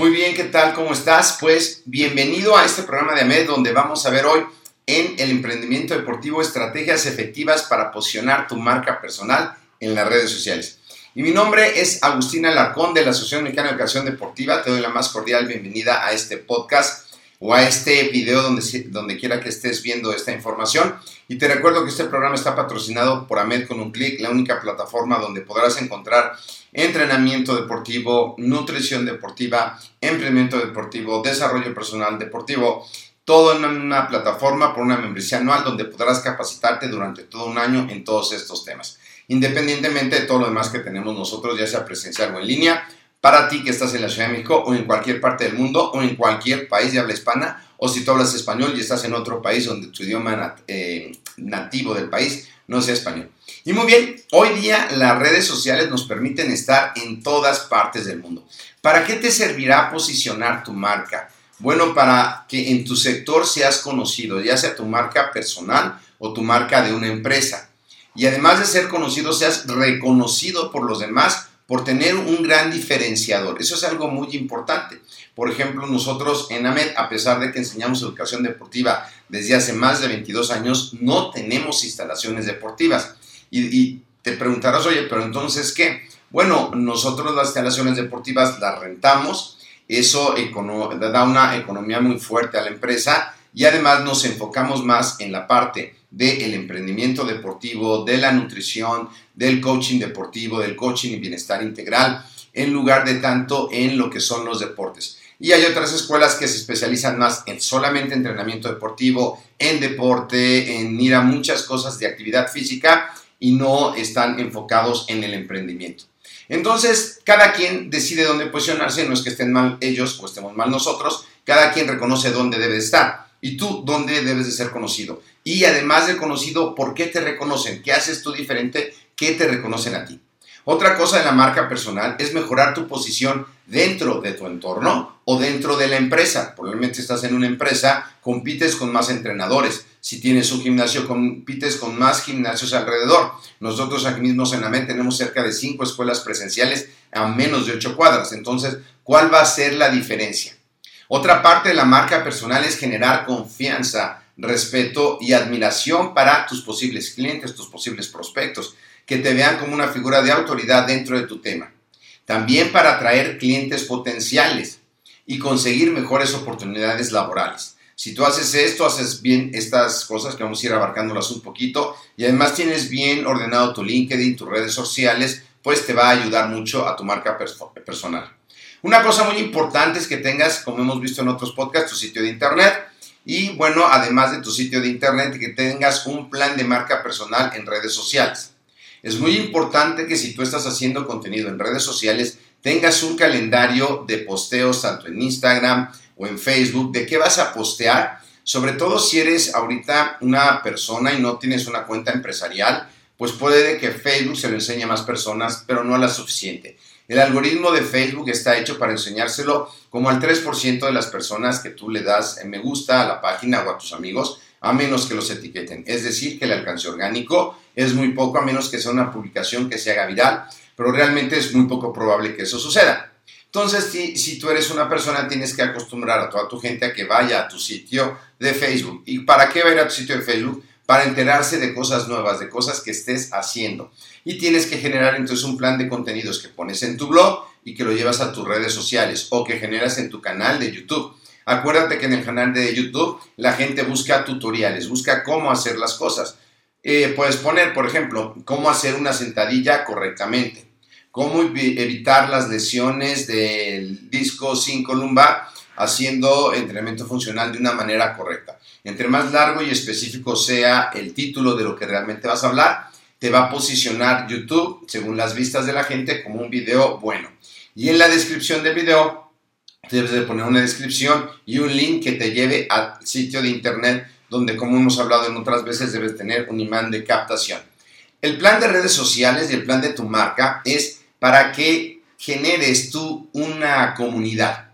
Muy bien, ¿qué tal? ¿Cómo estás? Pues bienvenido a este programa de AMED donde vamos a ver hoy en el emprendimiento deportivo estrategias efectivas para posicionar tu marca personal en las redes sociales. Y mi nombre es Agustina Alarcón de la Asociación Mexicana de Educación Deportiva. Te doy la más cordial bienvenida a este podcast o a este video donde, donde quiera que estés viendo esta información. Y te recuerdo que este programa está patrocinado por AMED con un clic, la única plataforma donde podrás encontrar entrenamiento deportivo, nutrición deportiva, emprendimiento deportivo, desarrollo personal deportivo, todo en una plataforma por una membresía anual donde podrás capacitarte durante todo un año en todos estos temas, independientemente de todo lo demás que tenemos nosotros, ya sea presencial o en línea, para ti que estás en la Ciudad de México o en cualquier parte del mundo o en cualquier país de habla hispana, o si tú hablas español y estás en otro país donde tu idioma eh, nativo del país no sea español. Y muy bien, hoy día las redes sociales nos permiten estar en todas partes del mundo. ¿Para qué te servirá posicionar tu marca? Bueno, para que en tu sector seas conocido, ya sea tu marca personal o tu marca de una empresa. Y además de ser conocido, seas reconocido por los demás por tener un gran diferenciador. Eso es algo muy importante. Por ejemplo, nosotros en AMED, a pesar de que enseñamos educación deportiva desde hace más de 22 años, no tenemos instalaciones deportivas. Y, te preguntarás, oye, pero entonces, ¿qué? Bueno, nosotros las instalaciones deportivas las rentamos, eso da una economía muy fuerte a la empresa y además nos enfocamos más en la parte del emprendimiento deportivo, de la nutrición, del coaching deportivo, del coaching y bienestar integral, en lugar de tanto en lo que son los deportes. Y hay otras escuelas que se especializan más en solamente entrenamiento deportivo, en deporte, en ir a muchas cosas de actividad física y no están enfocados en el emprendimiento. Entonces, cada quien decide dónde posicionarse, no es que estén mal ellos o estemos mal nosotros, cada quien reconoce dónde debe estar y tú dónde debes de ser conocido. Y además de conocido, ¿por qué te reconocen? ¿Qué haces tú diferente? ¿Qué te reconocen a ti? Otra cosa de la marca personal es mejorar tu posición dentro de tu entorno o dentro de la empresa. Probablemente estás en una empresa, compites con más entrenadores. Si tienes un gimnasio, compites con más gimnasios alrededor. Nosotros aquí mismo en AMED tenemos cerca de cinco escuelas presenciales a menos de ocho cuadras. Entonces, ¿cuál va a ser la diferencia? Otra parte de la marca personal es generar confianza, respeto y admiración para tus posibles clientes, tus posibles prospectos que te vean como una figura de autoridad dentro de tu tema. También para atraer clientes potenciales y conseguir mejores oportunidades laborales. Si tú haces esto, haces bien estas cosas que vamos a ir abarcándolas un poquito y además tienes bien ordenado tu LinkedIn, tus redes sociales, pues te va a ayudar mucho a tu marca personal. Una cosa muy importante es que tengas, como hemos visto en otros podcasts, tu sitio de internet y bueno, además de tu sitio de internet, que tengas un plan de marca personal en redes sociales. Es muy importante que si tú estás haciendo contenido en redes sociales, tengas un calendario de posteos tanto en Instagram o en Facebook de qué vas a postear, sobre todo si eres ahorita una persona y no tienes una cuenta empresarial, pues puede que Facebook se lo enseñe a más personas, pero no a la suficiente. El algoritmo de Facebook está hecho para enseñárselo como al 3% de las personas que tú le das me gusta a la página o a tus amigos, a menos que los etiqueten. Es decir, que el alcance orgánico es muy poco, a menos que sea una publicación que se haga viral, pero realmente es muy poco probable que eso suceda. Entonces, si, si, tú eres una persona, tienes que acostumbrar a toda tu gente a que vaya a tu sitio de Facebook. ¿Y para qué va a ir a tu sitio de Facebook? Para enterarse de cosas nuevas, de cosas que estés haciendo y tienes que generar entonces un plan de contenidos que pones en tu blog y que lo llevas a tus redes sociales o que generas en tu canal de YouTube. Acuérdate que en el canal de YouTube la gente busca tutoriales, busca cómo hacer las cosas. Eh, puedes poner, por ejemplo, cómo hacer una sentadilla correctamente, cómo evitar las lesiones del disco sin columbar haciendo entrenamiento funcional de una manera correcta. Entre más largo y específico sea el título de lo que realmente vas a hablar, te va a posicionar YouTube, según las vistas de la gente, como un video bueno. Y en la descripción del video, debes de poner una descripción y un link que te lleve al sitio de internet donde, como hemos hablado en otras veces, debes tener un imán de captación. El plan de redes sociales y el plan de tu marca es para que generes tú una comunidad.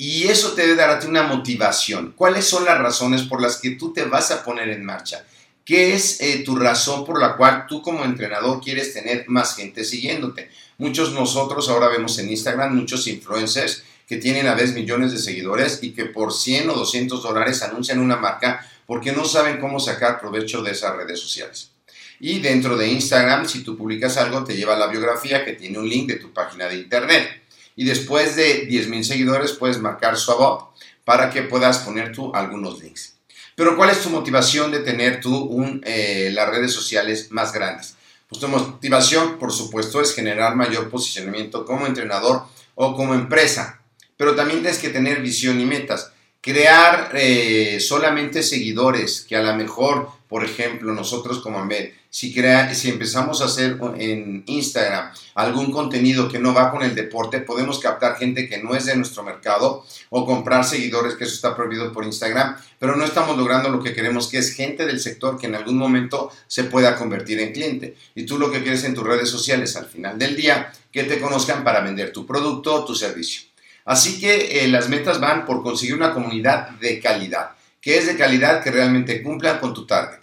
Y eso te debe darte una motivación. ¿Cuáles son las razones por las que tú te vas a poner en marcha? ¿Qué es eh, tu razón por la cual tú como entrenador quieres tener más gente siguiéndote? Muchos nosotros ahora vemos en Instagram muchos influencers que tienen a veces millones de seguidores y que por 100 o 200 dólares anuncian una marca porque no saben cómo sacar provecho de esas redes sociales. Y dentro de Instagram, si tú publicas algo, te lleva a la biografía que tiene un link de tu página de internet. Y después de 10.000 seguidores puedes marcar su about para que puedas poner tú algunos links. Pero ¿cuál es tu motivación de tener tú un, eh, las redes sociales más grandes? Pues tu motivación, por supuesto, es generar mayor posicionamiento como entrenador o como empresa. Pero también tienes que tener visión y metas. Crear eh, solamente seguidores que a lo mejor, por ejemplo, nosotros como AMED, si, crea, si empezamos a hacer en Instagram algún contenido que no va con el deporte, podemos captar gente que no es de nuestro mercado o comprar seguidores, que eso está prohibido por Instagram, pero no estamos logrando lo que queremos, que es gente del sector que en algún momento se pueda convertir en cliente. Y tú lo que quieres en tus redes sociales al final del día, que te conozcan para vender tu producto o tu servicio. Así que eh, las metas van por conseguir una comunidad de calidad, que es de calidad que realmente cumpla con tu target.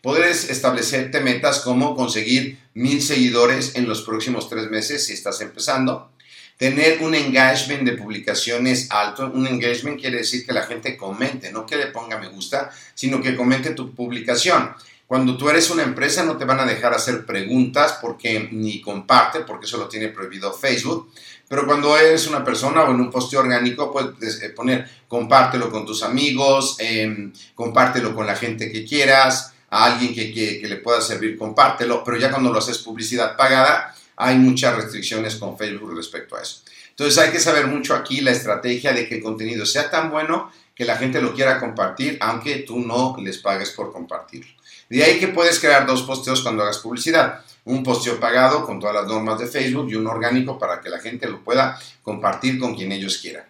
Puedes establecerte metas como conseguir mil seguidores en los próximos tres meses si estás empezando. Tener un engagement de publicaciones alto. Un engagement quiere decir que la gente comente, no que le ponga me gusta, sino que comente tu publicación. Cuando tú eres una empresa no te van a dejar hacer preguntas porque ni comparte, porque eso lo tiene prohibido Facebook. Pero cuando eres una persona o en un posteo orgánico, puedes eh, poner compártelo con tus amigos, em, compártelo con la gente que quieras, a alguien que, que, le pueda servir, compártelo, pero ya cuando lo haces publicidad pagada, hay muchas restricciones con Facebook respecto a eso. Entonces hay que saber mucho aquí la estrategia de que el contenido sea tan bueno que la gente lo quiera compartir, aunque tú no les pagues por compartirlo. De ahí que puedes crear dos posteos cuando hagas publicidad. Un posteo pagado con todas las normas de Facebook y un orgánico para que la gente lo pueda compartir con quien ellos quieran.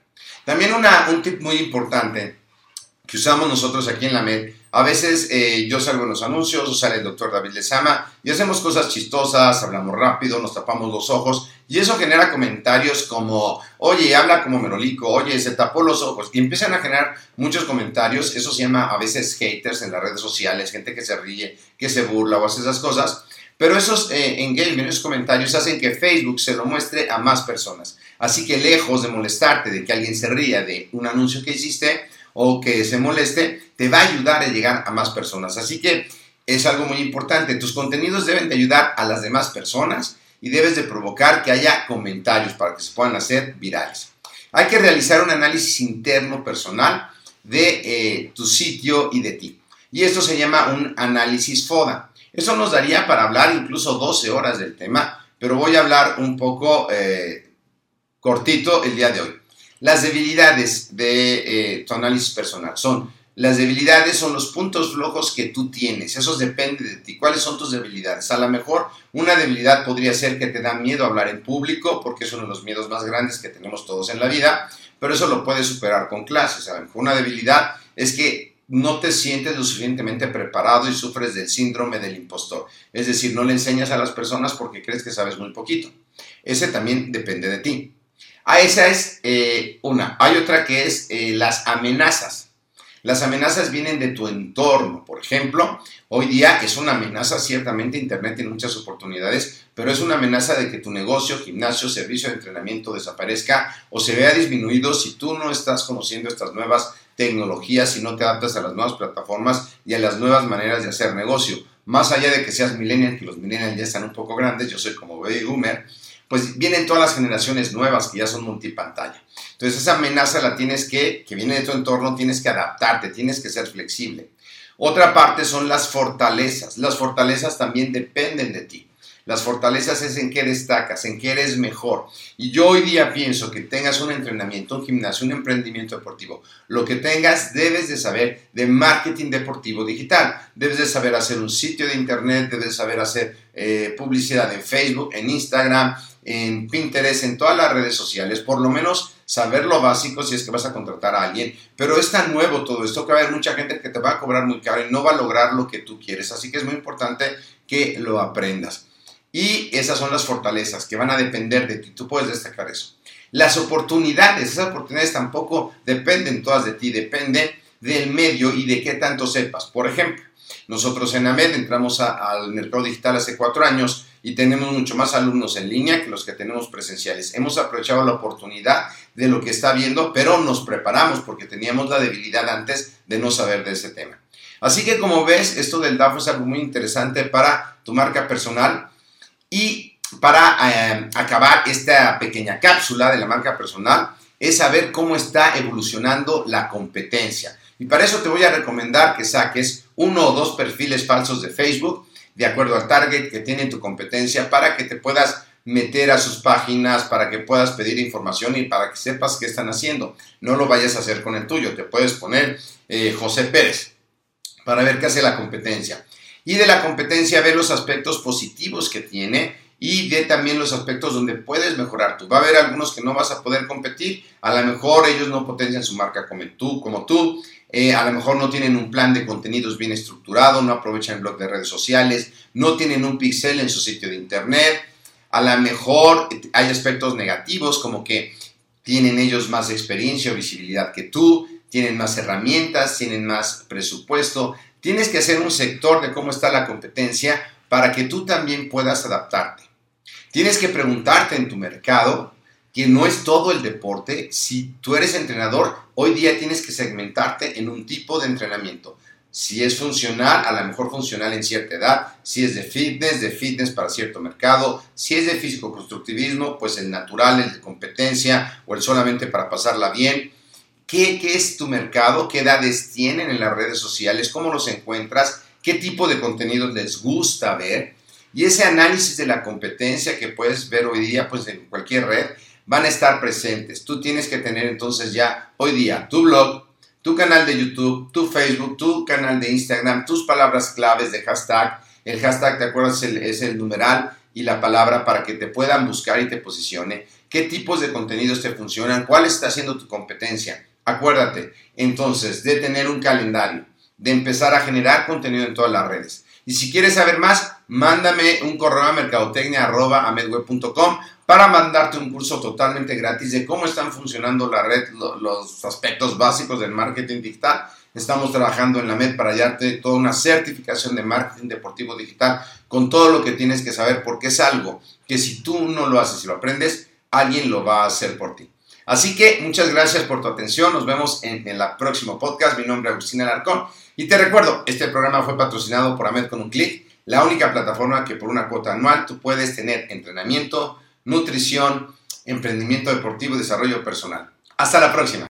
También un tip muy importante que usamos nosotros aquí en la MED a veces eh, yo salgo en los anuncios, o sale el doctor David Lezama y hacemos cosas chistosas, hablamos rápido, nos tapamos los ojos y eso genera comentarios como, oye, habla como Merolico, oye, se tapó los ojos y empiezan a generar muchos comentarios, eso se llama a veces haters en las redes sociales, gente que se ríe, que se burla o hace esas cosas. Pero esos eh, engagement, esos comentarios hacen que Facebook se lo muestre a más personas. Así que lejos de molestarte de que alguien se ría de un anuncio que hiciste, o que se moleste, te va a ayudar a llegar a más personas. Así que es algo muy importante. Tus contenidos deben de ayudar a las demás personas y debes de provocar que haya comentarios para que se puedan hacer virales. Hay que realizar un análisis interno personal de eh, tu sitio y de ti. Y esto se llama un análisis FODA. Eso nos daría para hablar incluso 12 horas del tema, pero voy a hablar un poco eh, cortito el día de hoy. Las debilidades de eh, tu análisis personal son, las debilidades son los puntos flojos que tú tienes, eso depende de ti. ¿Cuáles son tus debilidades? A lo mejor una debilidad podría ser que te da miedo hablar en público, porque es uno de los miedos más grandes que tenemos todos en la vida. pero eso lo puedes superar con clases. A lo mejor una debilidad es que no te sientes lo suficientemente preparado y sufres del síndrome del impostor. Es decir, no le enseñas a las personas porque crees que sabes muy poquito. Ese también depende de ti. Ah, esa es eh, una. Hay otra que es eh, las amenazas. Las amenazas vienen de tu entorno. Por ejemplo, hoy día es una amenaza, ciertamente Internet tiene muchas oportunidades, pero es una amenaza de que tu negocio, gimnasio, servicio de entrenamiento desaparezca o se vea disminuido si tú no estás conociendo estas nuevas tecnologías, si no te adaptas a las nuevas plataformas y a las nuevas maneras de hacer negocio. Más allá de que seas millennial, que los millennials ya están un poco grandes, yo soy como baby boomer, pues vienen todas las generaciones nuevas que ya son multipantalla. Entonces esa amenaza la tienes que, que viene de tu entorno, tienes que adaptarte, tienes que ser flexible. Otra parte son las fortalezas. Las fortalezas también dependen de ti. Las fortalezas es en qué destacas, en qué eres mejor. Y yo hoy día pienso que tengas un entrenamiento, un gimnasio, un emprendimiento deportivo. Lo que tengas, debes de saber de marketing deportivo digital. Debes de saber hacer un sitio de internet, debes de saber hacer eh, publicidad en Facebook, en Instagram, en Pinterest, en todas las redes sociales. Por lo menos saber lo básico si es que vas a contratar a alguien. Pero es tan nuevo todo esto que va a haber mucha gente que te va a cobrar muy caro y no va a lograr lo que tú quieres. Así que es muy importante que lo aprendas. Y esas son las fortalezas que van a depender de ti. Tú puedes destacar eso. Las oportunidades, esas oportunidades tampoco dependen todas de ti, dependen del medio y de qué tanto sepas. Por ejemplo, nosotros en AMED entramos al mercado digital hace cuatro años y tenemos mucho más alumnos en línea que los que tenemos presenciales. Hemos aprovechado la oportunidad de lo que está viendo, pero nos preparamos porque teníamos la debilidad antes de no saber de ese tema. Así que como ves, esto del DAFO es algo muy interesante para tu marca personal y para eh, acabar esta pequeña cápsula de la marca personal, es saber cómo está evolucionando la competencia. Y para eso te voy a recomendar que saques uno o dos perfiles falsos de Facebook, de acuerdo al target que tiene tu competencia, para que te puedas meter a sus páginas, para que puedas pedir información y para que sepas qué están haciendo. No lo vayas a hacer con el tuyo, te puedes poner eh, José Pérez para ver qué hace la competencia y de la competencia ve los aspectos positivos que tiene y ve también los aspectos donde puedes mejorar tú. Va a haber algunos que no vas a poder competir, a lo mejor ellos no potencian su marca como tú, como tú eh, a lo mejor no tienen un plan de contenidos bien estructurado, no aprovechan el blog de redes sociales, no tienen un pixel en su sitio de internet, a lo mejor hay aspectos negativos como que tienen ellos más experiencia o visibilidad que tú, tienen más herramientas, tienen más presupuesto, Tienes que hacer un sector de cómo está la competencia para que tú también puedas adaptarte. Tienes que preguntarte en tu mercado, que no es todo el deporte, si tú eres entrenador, hoy día tienes que segmentarte en un tipo de entrenamiento. Si es funcional, a lo mejor funcional en cierta edad. Si es de fitness, de fitness para cierto mercado. Si es de físico-constructivismo, pues el natural, el de competencia o el solamente para pasarla bien. ¿Qué, es tu mercado? ¿Qué edades tienen en las redes sociales? ¿Cómo los encuentras? ¿Qué tipo de contenidos les gusta ver? Y ese análisis de la competencia que puedes ver hoy día pues en cualquier red van a estar presentes. Tú tienes que tener entonces ya hoy día tu blog, tu canal de YouTube, tu Facebook, tu canal de Instagram, tus palabras claves de hashtag. El hashtag, ¿te acuerdas? Es el, numeral y la palabra para que te puedan buscar y te posicione. ¿Qué tipos de contenidos te funcionan? ¿Cuál está haciendo tu competencia? Acuérdate entonces de tener un calendario, de empezar a generar contenido en todas las redes. Y si quieres saber más, mándame un correo a mercadotecnia.amedweb.com para mandarte un curso totalmente gratis de cómo están funcionando la red, los aspectos básicos del marketing digital. Estamos trabajando en la MED para darte toda una certificación de marketing deportivo digital con todo lo que tienes que saber porque es algo que si tú no lo haces y lo aprendes, alguien lo va a hacer por ti. Así que muchas gracias por tu atención. Nos vemos en, el próximo podcast. Mi nombre es Agustín Alarcón. Y te recuerdo, este programa fue patrocinado por Amed con un clic, la única plataforma que por una cuota anual tú puedes tener entrenamiento, nutrición, emprendimiento deportivo y desarrollo personal. Hasta la próxima.